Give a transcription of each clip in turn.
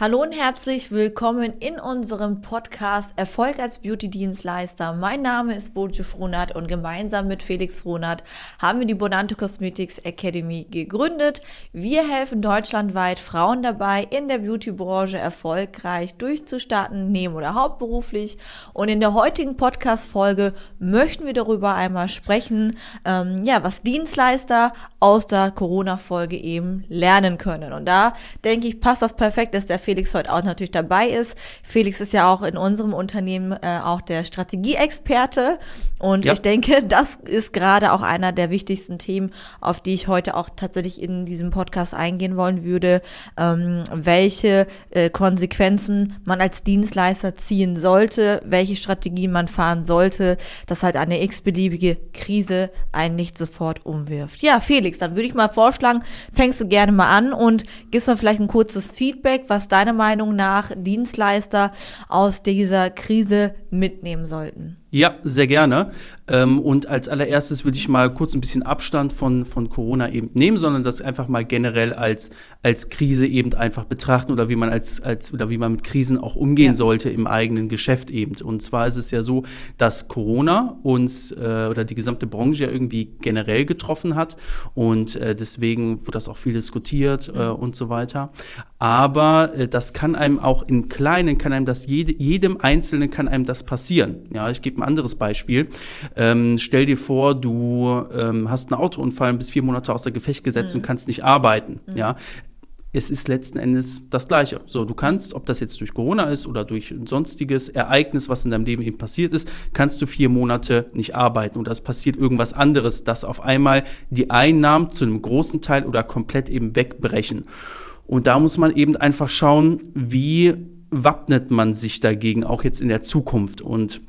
Hallo und herzlich willkommen in unserem Podcast Erfolg als Beauty-Dienstleister. Mein Name ist Bojo Frohnert und gemeinsam mit Felix Frohnert haben wir die Bonante Cosmetics Academy gegründet. Wir helfen deutschlandweit Frauen dabei, in der Beauty-Branche erfolgreich durchzustarten, neben- oder hauptberuflich. Und in der heutigen Podcast-Folge möchten wir darüber einmal sprechen, ähm, ja, was Dienstleister aus der Corona-Folge eben lernen können. Und da denke ich, passt das perfekt, dass der Felix heute auch natürlich dabei ist. Felix ist ja auch in unserem Unternehmen äh, auch der Strategieexperte und ja. ich denke, das ist gerade auch einer der wichtigsten Themen, auf die ich heute auch tatsächlich in diesem Podcast eingehen wollen würde, ähm, welche äh, Konsequenzen man als Dienstleister ziehen sollte, welche Strategien man fahren sollte, dass halt eine x-beliebige Krise einen nicht sofort umwirft. Ja, Felix, dann würde ich mal vorschlagen, fängst du gerne mal an und gibst mal vielleicht ein kurzes Feedback, was da deiner Meinung nach Dienstleister aus dieser Krise mitnehmen sollten? Ja, sehr gerne. Ähm, und als allererstes würde ich mal kurz ein bisschen Abstand von, von Corona eben nehmen, sondern das einfach mal generell als, als Krise eben einfach betrachten oder wie man als, als oder wie man mit Krisen auch umgehen ja. sollte im eigenen Geschäft eben. Und zwar ist es ja so, dass Corona uns äh, oder die gesamte Branche ja irgendwie generell getroffen hat und äh, deswegen wird das auch viel diskutiert äh, und so weiter. Aber äh, das kann einem auch in Kleinen, kann einem das jede, jedem Einzelnen kann einem das passieren. Ja, ich gebe ein anderes Beispiel. Ähm, stell dir vor, du ähm, hast einen Autounfall und bist vier Monate außer Gefecht gesetzt mhm. und kannst nicht arbeiten. Mhm. Ja, es ist letzten Endes das Gleiche. So, du kannst, ob das jetzt durch Corona ist oder durch ein sonstiges Ereignis, was in deinem Leben eben passiert ist, kannst du vier Monate nicht arbeiten oder es passiert irgendwas anderes, dass auf einmal die Einnahmen zu einem großen Teil oder komplett eben wegbrechen. Und da muss man eben einfach schauen, wie wappnet man sich dagegen, auch jetzt in der Zukunft. Und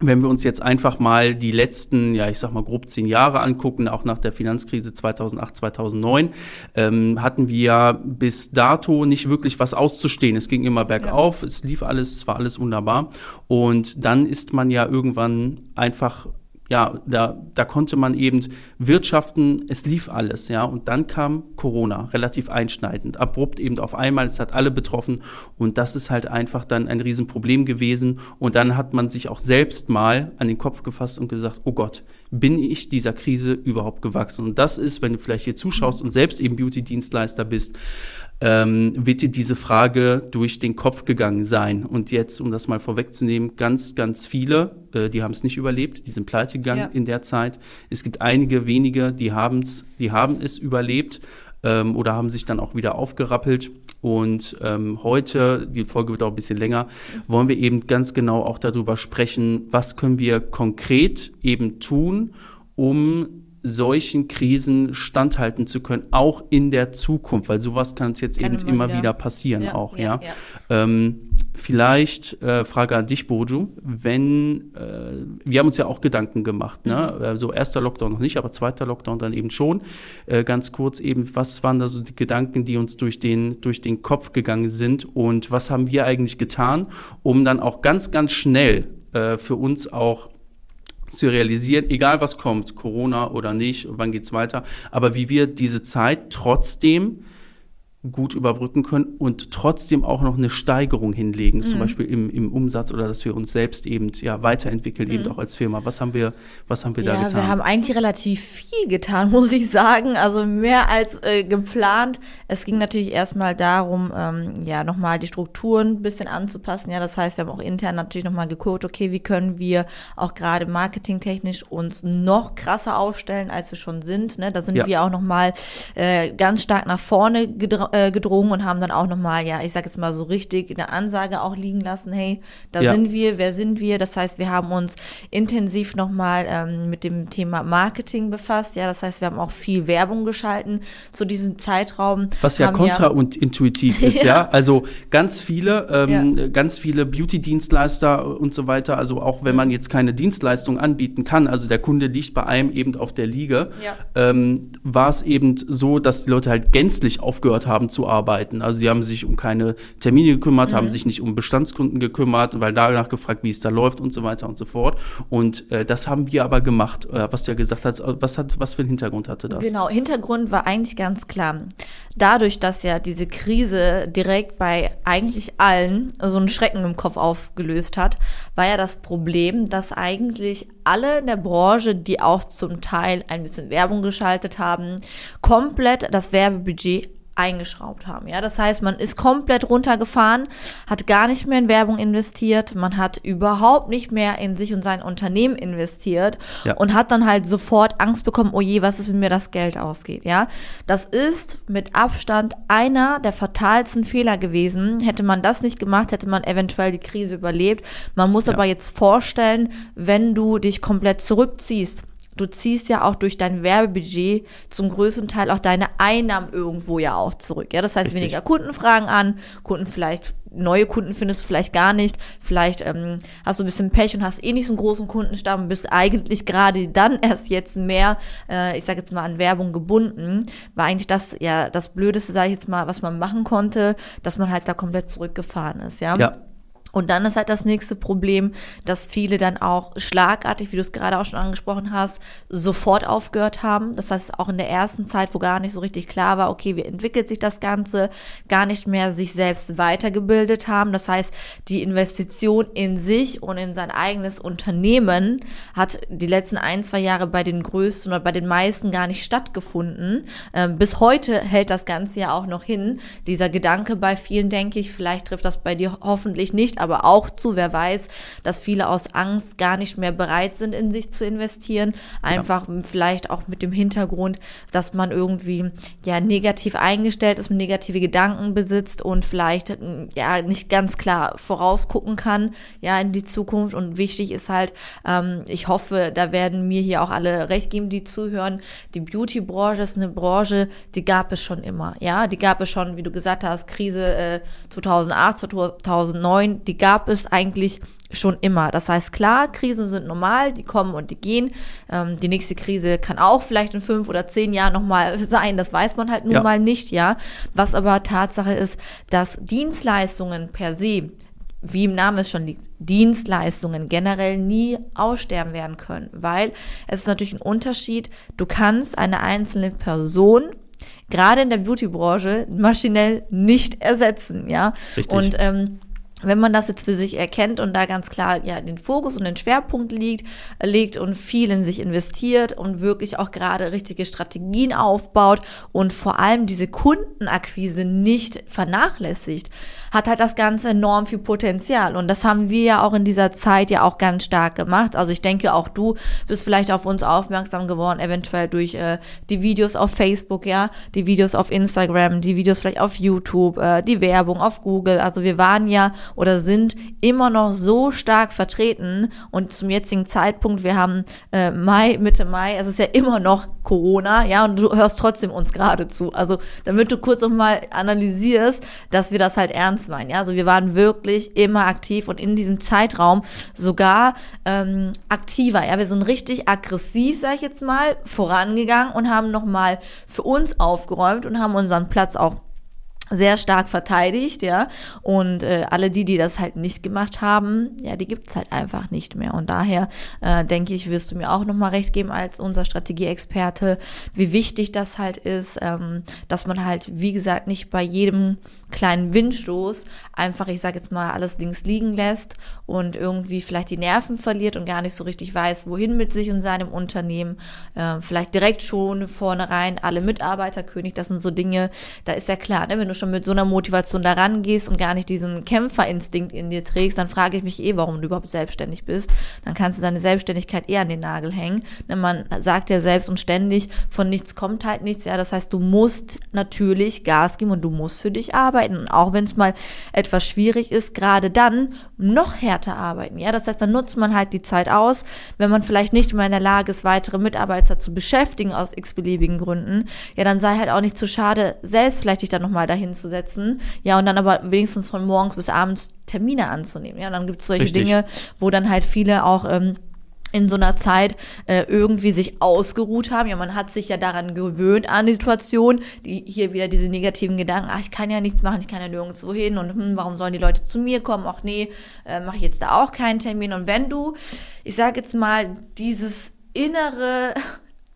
wenn wir uns jetzt einfach mal die letzten, ja, ich sag mal grob zehn Jahre angucken, auch nach der Finanzkrise 2008, 2009, ähm, hatten wir ja bis dato nicht wirklich was auszustehen. Es ging immer bergauf, ja. es lief alles, es war alles wunderbar. Und dann ist man ja irgendwann einfach ja, da, da konnte man eben wirtschaften, es lief alles, ja. Und dann kam Corona, relativ einschneidend, abrupt eben auf einmal, es hat alle betroffen und das ist halt einfach dann ein Riesenproblem gewesen. Und dann hat man sich auch selbst mal an den Kopf gefasst und gesagt, oh Gott, bin ich dieser Krise überhaupt gewachsen? Und das ist, wenn du vielleicht hier zuschaust und selbst eben Beauty-Dienstleister bist, ähm, wird dir diese Frage durch den Kopf gegangen sein. Und jetzt, um das mal vorwegzunehmen, ganz, ganz viele, äh, die haben es nicht überlebt, die sind pleite gegangen ja. in der Zeit. Es gibt einige wenige, die, haben's, die haben es überlebt ähm, oder haben sich dann auch wieder aufgerappelt. Und ähm, heute, die Folge wird auch ein bisschen länger, wollen wir eben ganz genau auch darüber sprechen, was können wir konkret eben tun, um solchen Krisen standhalten zu können, auch in der Zukunft, weil sowas kann es jetzt kann eben immer wieder, wieder passieren ja, auch, ja. ja. Ähm, vielleicht äh, Frage an dich, Boju, wenn äh, wir haben uns ja auch Gedanken gemacht, ne? Mhm. Also erster Lockdown noch nicht, aber zweiter Lockdown dann eben schon. Äh, ganz kurz eben, was waren da so die Gedanken, die uns durch den durch den Kopf gegangen sind und was haben wir eigentlich getan, um dann auch ganz ganz schnell äh, für uns auch zu realisieren, egal was kommt, Corona oder nicht, wann geht's weiter, aber wie wir diese Zeit trotzdem gut überbrücken können und trotzdem auch noch eine Steigerung hinlegen, mhm. zum Beispiel im, im Umsatz oder dass wir uns selbst eben ja weiterentwickeln, mhm. eben auch als Firma. Was haben wir, was haben wir ja, da getan? Wir haben eigentlich relativ viel getan, muss ich sagen. Also mehr als äh, geplant. Es ging natürlich erstmal darum, ähm, ja, nochmal die Strukturen ein bisschen anzupassen. Ja, das heißt, wir haben auch intern natürlich nochmal geguckt, okay, wie können wir auch gerade marketingtechnisch uns noch krasser aufstellen, als wir schon sind. Ne? Da sind ja. wir auch nochmal äh, ganz stark nach vorne gedrückt vorgedrungen und haben dann auch nochmal, ja, ich sag jetzt mal so richtig eine Ansage auch liegen lassen, hey, da ja. sind wir, wer sind wir? Das heißt, wir haben uns intensiv nochmal ähm, mit dem Thema Marketing befasst, ja, das heißt, wir haben auch viel Werbung geschalten zu diesem Zeitraum. Was ja kontraintuitiv ja, ist, ja. Also ganz viele, ähm, ja. ganz viele Beauty-Dienstleister und so weiter, also auch wenn man jetzt keine Dienstleistung anbieten kann, also der Kunde liegt bei einem eben auf der Liege, ähm, war es eben so, dass die Leute halt gänzlich aufgehört haben zu arbeiten. Also sie haben sich um keine Termine gekümmert, mhm. haben sich nicht um Bestandskunden gekümmert, weil danach gefragt, wie es da läuft und so weiter und so fort. Und äh, das haben wir aber gemacht, äh, was du ja gesagt hast. Was hat, was für einen Hintergrund hatte das? Genau, Hintergrund war eigentlich ganz klar. Dadurch, dass ja diese Krise direkt bei eigentlich allen so einen Schrecken im Kopf aufgelöst hat, war ja das Problem, dass eigentlich alle in der Branche, die auch zum Teil ein bisschen Werbung geschaltet haben, komplett das Werbebudget eingeschraubt haben. Ja, das heißt, man ist komplett runtergefahren, hat gar nicht mehr in Werbung investiert, man hat überhaupt nicht mehr in sich und sein Unternehmen investiert ja. und hat dann halt sofort Angst bekommen, oh je, was ist, wenn mir das Geld ausgeht. Ja, das ist mit Abstand einer der fatalsten Fehler gewesen. Hätte man das nicht gemacht, hätte man eventuell die Krise überlebt. Man muss ja. aber jetzt vorstellen, wenn du dich komplett zurückziehst, du ziehst ja auch durch dein Werbebudget zum größten Teil auch deine Einnahmen irgendwo ja auch zurück. Ja, das heißt Richtig. weniger Kundenfragen an, Kunden vielleicht neue Kunden findest du vielleicht gar nicht. Vielleicht ähm, hast du ein bisschen Pech und hast eh nicht so einen großen Kundenstamm, bist eigentlich gerade dann erst jetzt mehr, äh, ich sage jetzt mal, an Werbung gebunden. War eigentlich das ja das Blödeste, sage ich jetzt mal, was man machen konnte, dass man halt da komplett zurückgefahren ist. Ja. ja. Und dann ist halt das nächste Problem, dass viele dann auch schlagartig, wie du es gerade auch schon angesprochen hast, sofort aufgehört haben. Das heißt, auch in der ersten Zeit, wo gar nicht so richtig klar war, okay, wie entwickelt sich das Ganze, gar nicht mehr sich selbst weitergebildet haben. Das heißt, die Investition in sich und in sein eigenes Unternehmen hat die letzten ein, zwei Jahre bei den größten oder bei den meisten gar nicht stattgefunden. Ähm, bis heute hält das Ganze ja auch noch hin. Dieser Gedanke bei vielen, denke ich, vielleicht trifft das bei dir hoffentlich nicht, aber auch zu, wer weiß, dass viele aus Angst gar nicht mehr bereit sind, in sich zu investieren. Einfach ja. vielleicht auch mit dem Hintergrund, dass man irgendwie ja negativ eingestellt ist, negative Gedanken besitzt und vielleicht ja nicht ganz klar vorausgucken kann, ja, in die Zukunft. Und wichtig ist halt, ähm, ich hoffe, da werden mir hier auch alle recht geben, die zuhören. Die Beauty-Branche ist eine Branche, die gab es schon immer. Ja, die gab es schon, wie du gesagt hast, Krise äh, 2008, 2009, die gab es eigentlich schon immer. Das heißt, klar, Krisen sind normal, die kommen und die gehen. Ähm, die nächste Krise kann auch vielleicht in fünf oder zehn Jahren nochmal sein, das weiß man halt nun ja. mal nicht, ja. Was aber Tatsache ist, dass Dienstleistungen per se, wie im Namen es schon liegt, Dienstleistungen generell nie aussterben werden können, weil es ist natürlich ein Unterschied, du kannst eine einzelne Person gerade in der Beauty-Branche maschinell nicht ersetzen, ja. Richtig. Und ähm, wenn man das jetzt für sich erkennt und da ganz klar ja den Fokus und den Schwerpunkt liegt, legt und viel in sich investiert und wirklich auch gerade richtige Strategien aufbaut und vor allem diese Kundenakquise nicht vernachlässigt, hat halt das Ganze enorm viel Potenzial. Und das haben wir ja auch in dieser Zeit ja auch ganz stark gemacht. Also ich denke, auch du bist vielleicht auf uns aufmerksam geworden, eventuell durch äh, die Videos auf Facebook, ja, die Videos auf Instagram, die Videos vielleicht auf YouTube, äh, die Werbung auf Google. Also wir waren ja oder sind immer noch so stark vertreten und zum jetzigen Zeitpunkt, wir haben äh, Mai, Mitte Mai, es ist ja immer noch Corona, ja, und du hörst trotzdem uns gerade zu. Also damit du kurz nochmal analysierst, dass wir das halt ernst meinen, ja. Also wir waren wirklich immer aktiv und in diesem Zeitraum sogar ähm, aktiver, ja. Wir sind richtig aggressiv, sag ich jetzt mal, vorangegangen und haben nochmal für uns aufgeräumt und haben unseren Platz auch sehr stark verteidigt, ja. Und äh, alle die, die das halt nicht gemacht haben, ja, die gibt's halt einfach nicht mehr. Und daher äh, denke ich, wirst du mir auch nochmal recht geben als unser Strategieexperte, wie wichtig das halt ist, ähm, dass man halt, wie gesagt, nicht bei jedem kleinen Windstoß einfach, ich sage jetzt mal, alles links liegen lässt und irgendwie vielleicht die Nerven verliert und gar nicht so richtig weiß, wohin mit sich und seinem Unternehmen. Äh, vielleicht direkt schon vornherein alle Mitarbeiterkönig, das sind so Dinge, da ist ja klar, ne, wenn du schon mit so einer Motivation da rangehst und gar nicht diesen Kämpferinstinkt in dir trägst, dann frage ich mich eh, warum du überhaupt selbstständig bist. Dann kannst du deine Selbstständigkeit eher an den Nagel hängen. Denn man sagt ja selbst und ständig, von nichts kommt halt nichts. Ja, das heißt, du musst natürlich Gas geben und du musst für dich arbeiten. Und auch wenn es mal etwas schwierig ist, gerade dann noch härter arbeiten. Ja, das heißt, dann nutzt man halt die Zeit aus, wenn man vielleicht nicht mehr in der Lage ist, weitere Mitarbeiter zu beschäftigen aus x-beliebigen Gründen. Ja, dann sei halt auch nicht zu schade, selbst vielleicht dich dann nochmal dahin zu setzen. Ja, und dann aber wenigstens von morgens bis abends Termine anzunehmen. Ja, dann gibt es solche Richtig. Dinge, wo dann halt viele auch ähm, in so einer Zeit äh, irgendwie sich ausgeruht haben. Ja, man hat sich ja daran gewöhnt an die Situation, die hier wieder diese negativen Gedanken, ach, ich kann ja nichts machen, ich kann ja nirgendwo hin und hm, warum sollen die Leute zu mir kommen? Ach nee, äh, mache ich jetzt da auch keinen Termin. Und wenn du, ich sage jetzt mal, dieses innere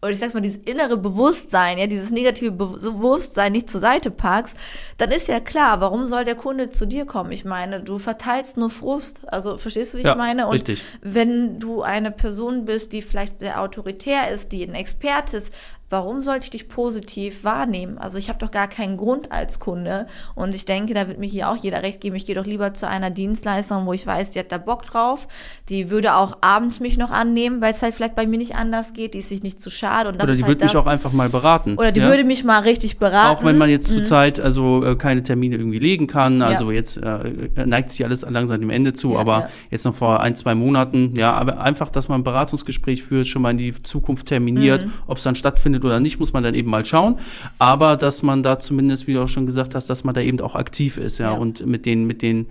oder ich sag's mal, dieses innere Bewusstsein, ja, dieses negative Bewusstsein nicht zur Seite packst, dann ist ja klar, warum soll der Kunde zu dir kommen? Ich meine, du verteilst nur Frust. Also verstehst du, wie ja, ich meine? Und richtig. wenn du eine Person bist, die vielleicht sehr autoritär ist, die ein Experte ist, warum sollte ich dich positiv wahrnehmen? Also ich habe doch gar keinen Grund als Kunde und ich denke, da wird mir hier auch jeder recht geben. Ich gehe doch lieber zu einer Dienstleisterin, wo ich weiß, die hat da Bock drauf. Die würde auch abends mich noch annehmen, weil es halt vielleicht bei mir nicht anders geht. Die ist sich nicht zu schade. Und das oder die halt würde mich auch einfach mal beraten. Oder die ja? würde mich mal richtig beraten. Auch wenn man jetzt mhm. zurzeit also äh, keine Termine irgendwie legen kann. Also ja. jetzt äh, neigt sich alles langsam dem Ende zu, ja, aber jetzt noch vor ein, zwei Monaten, ja, aber einfach, dass man ein Beratungsgespräch führt, schon mal in die Zukunft terminiert, mhm. ob es dann stattfindet stattfindet oder nicht, muss man dann eben mal schauen. Aber dass man da zumindest, wie du auch schon gesagt hast, dass man da eben auch aktiv ist, ja, ja. und mit den, mit den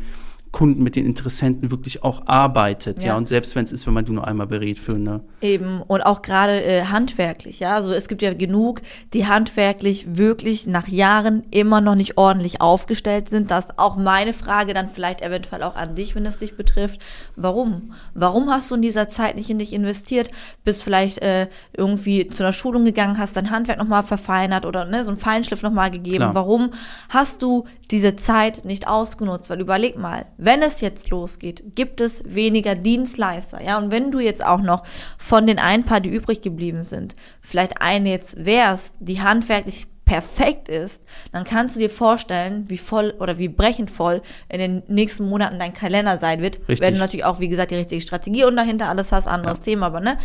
Kunden, mit den Interessenten wirklich auch arbeitet, ja. ja? Und selbst wenn es ist, wenn man du nur einmal berät für eine. Eben. Und auch gerade äh, handwerklich, ja. Also es gibt ja genug, die handwerklich wirklich nach Jahren immer noch nicht ordentlich aufgestellt sind. Das ist auch meine Frage dann vielleicht eventuell auch an dich, wenn es dich betrifft. Warum? Warum hast du in dieser Zeit nicht in dich investiert? Bist vielleicht äh, irgendwie zu einer Schulung gegangen, hast dein Handwerk nochmal verfeinert oder ne, so einen Feinschliff nochmal gegeben. Klar. Warum hast du diese Zeit nicht ausgenutzt? Weil überleg mal, wenn es jetzt losgeht, gibt es weniger Dienstleister, ja, und wenn du jetzt auch noch von den ein paar, die übrig geblieben sind, vielleicht eine jetzt wärst, die handwerklich perfekt ist, dann kannst du dir vorstellen, wie voll oder wie brechend voll in den nächsten Monaten dein Kalender sein wird. Richtig. Wenn du natürlich auch, wie gesagt, die richtige Strategie und dahinter alles hast, anderes ja. Thema, aber ne,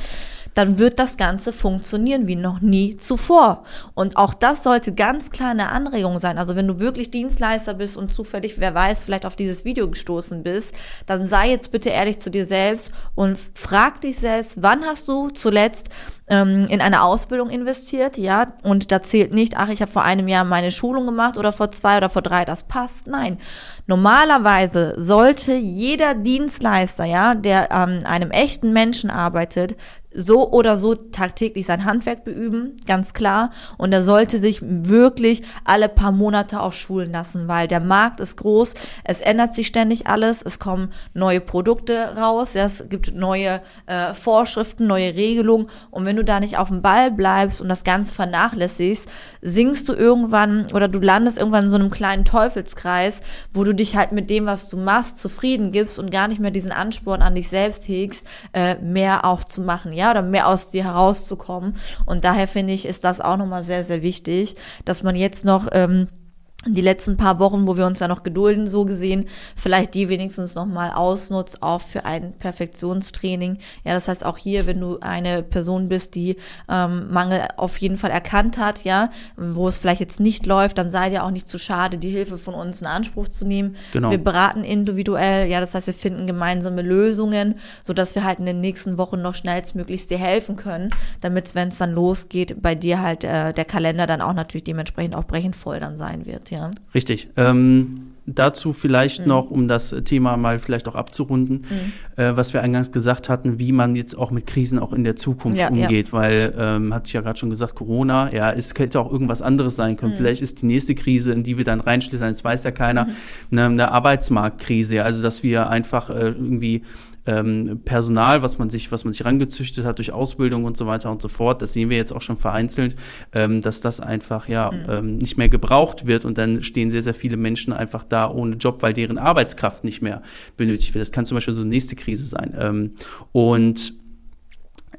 dann wird das Ganze funktionieren wie noch nie zuvor. Und auch das sollte ganz klar eine Anregung sein. Also wenn du wirklich Dienstleister bist und zufällig, wer weiß, vielleicht auf dieses Video gestoßen bist, dann sei jetzt bitte ehrlich zu dir selbst und frag dich selbst, wann hast du zuletzt ähm, in eine Ausbildung investiert, ja, und da zählt nicht, ach, ich habe vor einem Jahr meine Schulung gemacht oder vor zwei oder vor drei, das passt. Nein, normalerweise sollte jeder Dienstleister, ja, der an ähm, einem echten Menschen arbeitet, so oder so tagtäglich sein Handwerk beüben, ganz klar. Und er sollte sich wirklich alle paar Monate auch schulen lassen, weil der Markt ist groß, es ändert sich ständig alles, es kommen neue Produkte raus, ja, es gibt neue äh, Vorschriften, neue Regelungen. Und wenn du da nicht auf dem Ball bleibst und das Ganze vernachlässigst, singst du irgendwann oder du landest irgendwann in so einem kleinen Teufelskreis, wo du dich halt mit dem, was du machst, zufrieden gibst und gar nicht mehr diesen Ansporn an dich selbst hegst, äh, mehr auch zu machen. Ja, oder mehr aus dir herauszukommen. Und daher finde ich, ist das auch nochmal sehr, sehr wichtig, dass man jetzt noch ähm, die letzten paar Wochen, wo wir uns ja noch gedulden, so gesehen, vielleicht die wenigstens nochmal ausnutzt, auch für ein Perfektionstraining. Ja, das heißt auch hier, wenn du eine Person bist, die ähm, Mangel auf jeden Fall erkannt hat, ja, wo es vielleicht jetzt nicht läuft, dann sei dir auch nicht zu schade, die Hilfe von uns in Anspruch zu nehmen. Genau. Wir beraten individuell, ja, das heißt, wir finden gemeinsame Lösungen, so dass wir halt in den nächsten Wochen noch schnellstmöglichst dir helfen können, damit, wenn es dann losgeht, bei dir halt äh, der Kalender dann auch natürlich dementsprechend auch brechend voll dann sein wird, ja ja. Richtig. Ähm, dazu vielleicht mhm. noch, um das Thema mal vielleicht auch abzurunden, mhm. äh, was wir eingangs gesagt hatten, wie man jetzt auch mit Krisen auch in der Zukunft ja, umgeht, ja. weil, ähm, hatte ich ja gerade schon gesagt, Corona, ja, es könnte auch irgendwas anderes sein können. Mhm. Vielleicht ist die nächste Krise, in die wir dann reinschlittern, das weiß ja keiner, mhm. eine, eine Arbeitsmarktkrise, also dass wir einfach äh, irgendwie ähm, Personal, was man sich, was man sich rangezüchtet hat durch Ausbildung und so weiter und so fort. Das sehen wir jetzt auch schon vereinzelt, ähm, dass das einfach ja mhm. ähm, nicht mehr gebraucht wird und dann stehen sehr, sehr viele Menschen einfach da ohne Job, weil deren Arbeitskraft nicht mehr benötigt wird. Das kann zum Beispiel so eine nächste Krise sein. Ähm, und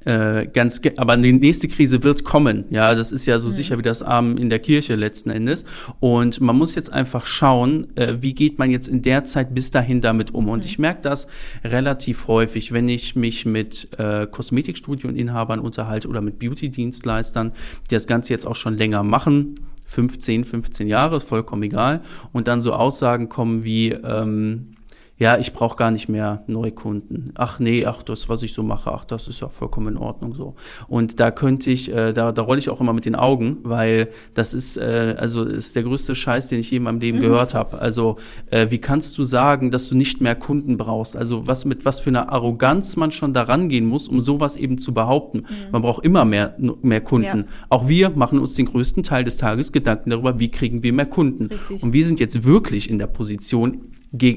Äh, ganz, aber die nächste Krise wird kommen. Ja, das ist ja so mhm. sicher wie das Armen in der Kirche letzten Endes. Und man muss jetzt einfach schauen, äh, wie geht man jetzt in der Zeit bis dahin damit um. Und mhm. ich merke das relativ häufig, wenn ich mich mit äh, Kosmetikstudioinhabern unterhalte oder mit Beauty-Dienstleistern, die das Ganze jetzt auch schon länger machen. 15, 15 Jahre, vollkommen egal. Und dann so Aussagen kommen wie, ähm, ja, ich brauche gar nicht mehr Neukunden. Ach nee, ach das, was ich so mache, ach das ist ja vollkommen in Ordnung so. Und da könnte ich, äh, da, da rolle ich auch immer mit den Augen, weil das ist, äh, also ist der größte Scheiß, den ich je in meinem Leben mhm. gehört habe. Also äh, wie kannst du sagen, dass du nicht mehr Kunden brauchst? Also was mit was für einer Arroganz man schon daran gehen muss, um sowas eben zu behaupten. Mhm. Man braucht immer mehr, mehr Kunden. Ja. Auch wir machen uns den größten Teil des Tages Gedanken darüber, wie kriegen wir mehr Kunden. Richtig. Und wir sind jetzt wirklich in der Position,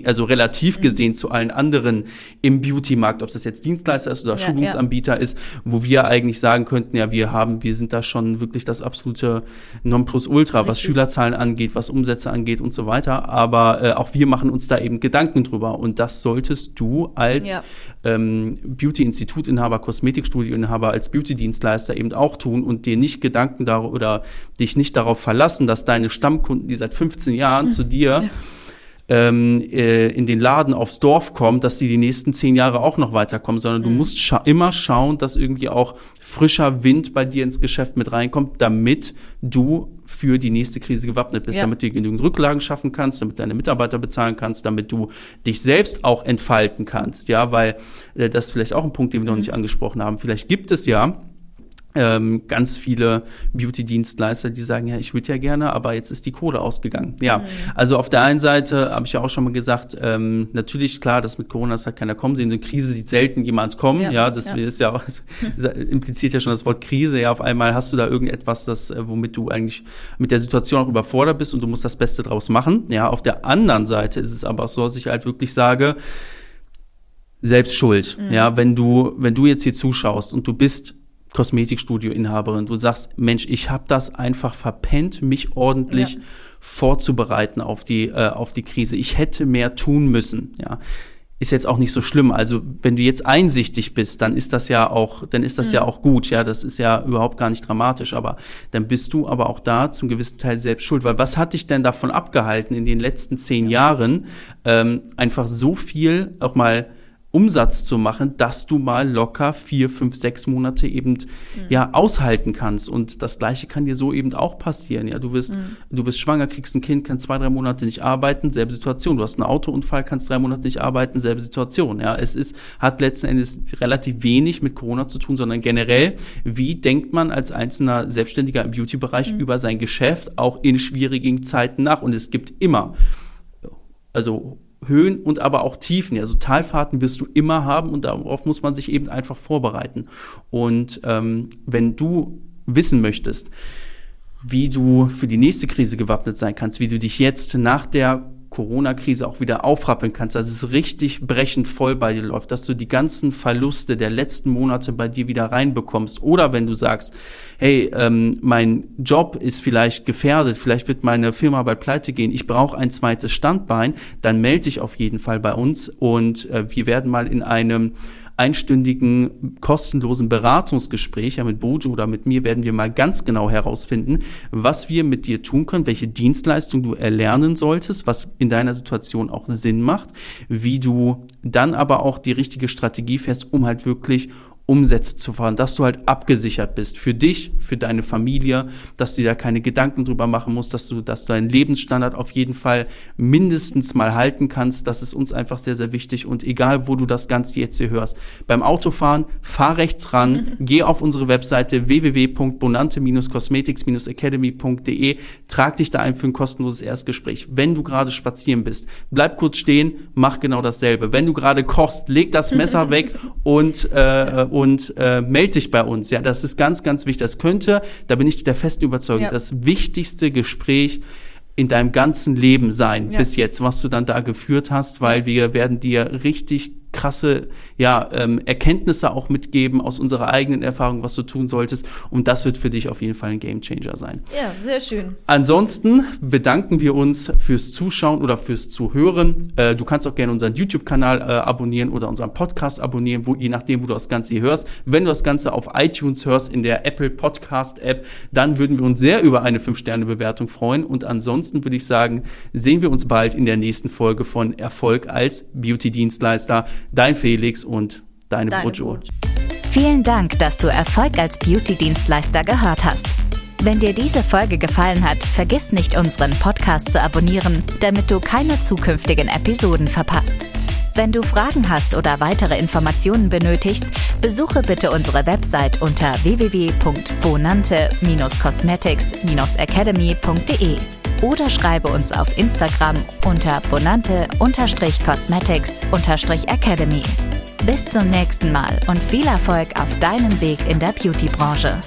also relativ mhm. gesehen zu allen anderen im Beauty-Markt, ob das jetzt Dienstleister ist oder ja, Schulungsanbieter ja. ist, wo wir eigentlich sagen könnten, ja, wir haben, wir sind da schon wirklich das absolute Nonplusultra, was Schülerzahlen angeht, was Umsätze angeht und so weiter. Aber äh, auch wir machen uns da eben Gedanken drüber. Und das solltest du als ja. ähm, Beauty-Institutinhaber, Kosmetikstudioinhaber, als Beauty-Dienstleister eben auch tun und dir nicht Gedanken darüber oder dich nicht darauf verlassen, dass deine Stammkunden, die seit 15 Jahren mhm. zu dir ähm, äh, in den Laden aufs Dorf kommt, dass die die nächsten zehn Jahre auch noch weiterkommen, sondern mhm. du musst scha immer schauen, dass irgendwie auch frischer Wind bei dir ins Geschäft mit reinkommt, damit du für die nächste Krise gewappnet bist, ja. damit du genügend Rücklagen schaffen kannst, damit deine Mitarbeiter bezahlen kannst, damit du dich selbst auch entfalten kannst, ja, weil äh, das ist vielleicht auch ein Punkt, den wir mhm. noch nicht angesprochen haben. Vielleicht gibt es ja ähm, ganz viele Beauty-Dienstleister, die sagen, ja, ich würde ja gerne, aber jetzt ist die Kohle ausgegangen. Ja, mhm. also auf der einen Seite habe ich ja auch schon mal gesagt, ähm, natürlich klar, dass mit Corona ist halt keiner kommen sehen. So eine Krise sieht selten jemand kommen. Ja, ja das ja. ist ja auch, impliziert ja schon das Wort Krise. Ja, auf einmal hast du da irgendetwas, das, äh, womit du eigentlich mit der Situation auch überfordert bist und du musst das Beste draus machen. Ja, auf der anderen Seite ist es aber so, dass ich halt wirklich sage, selbst schuld. Mhm. Ja, wenn du, wenn du jetzt hier zuschaust und du bist Kosmetikstudio-Inhaberin, du sagst, Mensch, ich habe das einfach verpennt, mich ordentlich ja. vorzubereiten auf die, äh, auf die Krise. Ich hätte mehr tun müssen. Ja. Ist jetzt auch nicht so schlimm. Also, wenn du jetzt einsichtig bist, dann ist das ja auch, dann ist das mhm. ja auch gut. Ja, das ist ja überhaupt gar nicht dramatisch. Aber dann bist du aber auch da zum gewissen Teil selbst schuld. Weil was hat dich denn davon abgehalten, in den letzten zehn Jahren ähm, einfach so viel auch mal Umsatz zu machen, dass du mal locker vier, fünf, sechs Monate eben mhm. ja aushalten kannst. Und das Gleiche kann dir so eben auch passieren. Ja, du bist, mhm. du bist schwanger, kriegst ein Kind, kannst zwei, drei Monate nicht arbeiten, selbe Situation. Du hast einen Autounfall, kannst drei Monate nicht arbeiten, selbe Situation. Ja, es ist, hat letzten Endes relativ wenig mit Corona zu tun, sondern generell, wie denkt man als einzelner Selbstständiger im Beauty-Bereich mhm. über sein Geschäft auch in schwierigen Zeiten nach? Und es gibt immer, also Höhen und aber auch Tiefen. Also Talfahrten wirst du immer haben und darauf muss man sich eben einfach vorbereiten. Und ähm, wenn du wissen möchtest, wie du für die nächste Krise gewappnet sein kannst, wie du dich jetzt nach der Corona-Krise auch wieder aufrappeln kannst, dass es richtig brechend voll bei dir läuft, dass du die ganzen Verluste der letzten Monate bei dir wieder reinbekommst. Oder wenn du sagst, hey, ähm, mein Job ist vielleicht gefährdet, vielleicht wird meine Firma bald pleite gehen, ich brauche ein zweites Standbein, dann melde dich auf jeden Fall bei uns und äh, wir werden mal in einem einstündigen kostenlosen Beratungsgespräch, ja mit Bojo oder mit mir, werden wir mal ganz genau herausfinden, was wir mit dir tun können, welche Dienstleistung du erlernen solltest, was in deiner Situation auch Sinn macht, wie du dann aber auch die richtige Strategie fährst, um halt wirklich Umsätze zu fahren, dass du halt abgesichert bist für dich, für deine Familie, dass du dir da keine Gedanken drüber machen musst, dass du, dass du deinen Lebensstandard auf jeden Fall mindestens mal halten kannst. Das ist uns einfach sehr, sehr wichtig. Und egal, wo du das Ganze jetzt hier hörst, beim Autofahren, fahr rechts ran, geh auf unsere Webseite www.bonante-cosmetics-academy.de, trag dich da ein für ein kostenloses Erstgespräch. Wenn du gerade spazieren bist, bleib kurz stehen, mach genau dasselbe. Wenn du gerade kochst, leg das Messer weg und, äh, und äh, melde dich bei uns. Ja, das ist ganz, ganz wichtig. Das könnte, da bin ich der festen Überzeugung, ja. das wichtigste Gespräch in deinem ganzen Leben sein ja. bis jetzt, was du dann da geführt hast, weil wir werden dir richtig krasse ja, ähm, Erkenntnisse auch mitgeben aus unserer eigenen Erfahrung, was du tun solltest. Und das wird für dich auf jeden Fall ein Gamechanger sein. Ja, sehr schön. Ansonsten bedanken wir uns fürs Zuschauen oder fürs Zuhören. Äh, du kannst auch gerne unseren YouTube-Kanal äh, abonnieren oder unseren Podcast abonnieren, wo, je nachdem, wo du das Ganze hier hörst. Wenn du das Ganze auf iTunes hörst, in der Apple Podcast App, dann würden wir uns sehr über eine 5-Sterne-Bewertung freuen. Und ansonsten würde ich sagen, sehen wir uns bald in der nächsten Folge von Erfolg als Beauty-Dienstleister. Dein Felix und deine, deine Bojo. Vielen Dank, dass du Erfolg als Beauty-Dienstleister gehört hast. Wenn dir diese Folge gefallen hat, vergiss nicht, unseren Podcast zu abonnieren, damit du keine zukünftigen Episoden verpasst. Wenn du Fragen hast oder weitere Informationen benötigst, besuche bitte unsere Website unter www.bonante-cosmetics-academy.de oder schreibe uns auf Instagram unter bonante-cosmetics-academy. Bis zum nächsten Mal und viel Erfolg auf deinem Weg in der Beauty-Branche.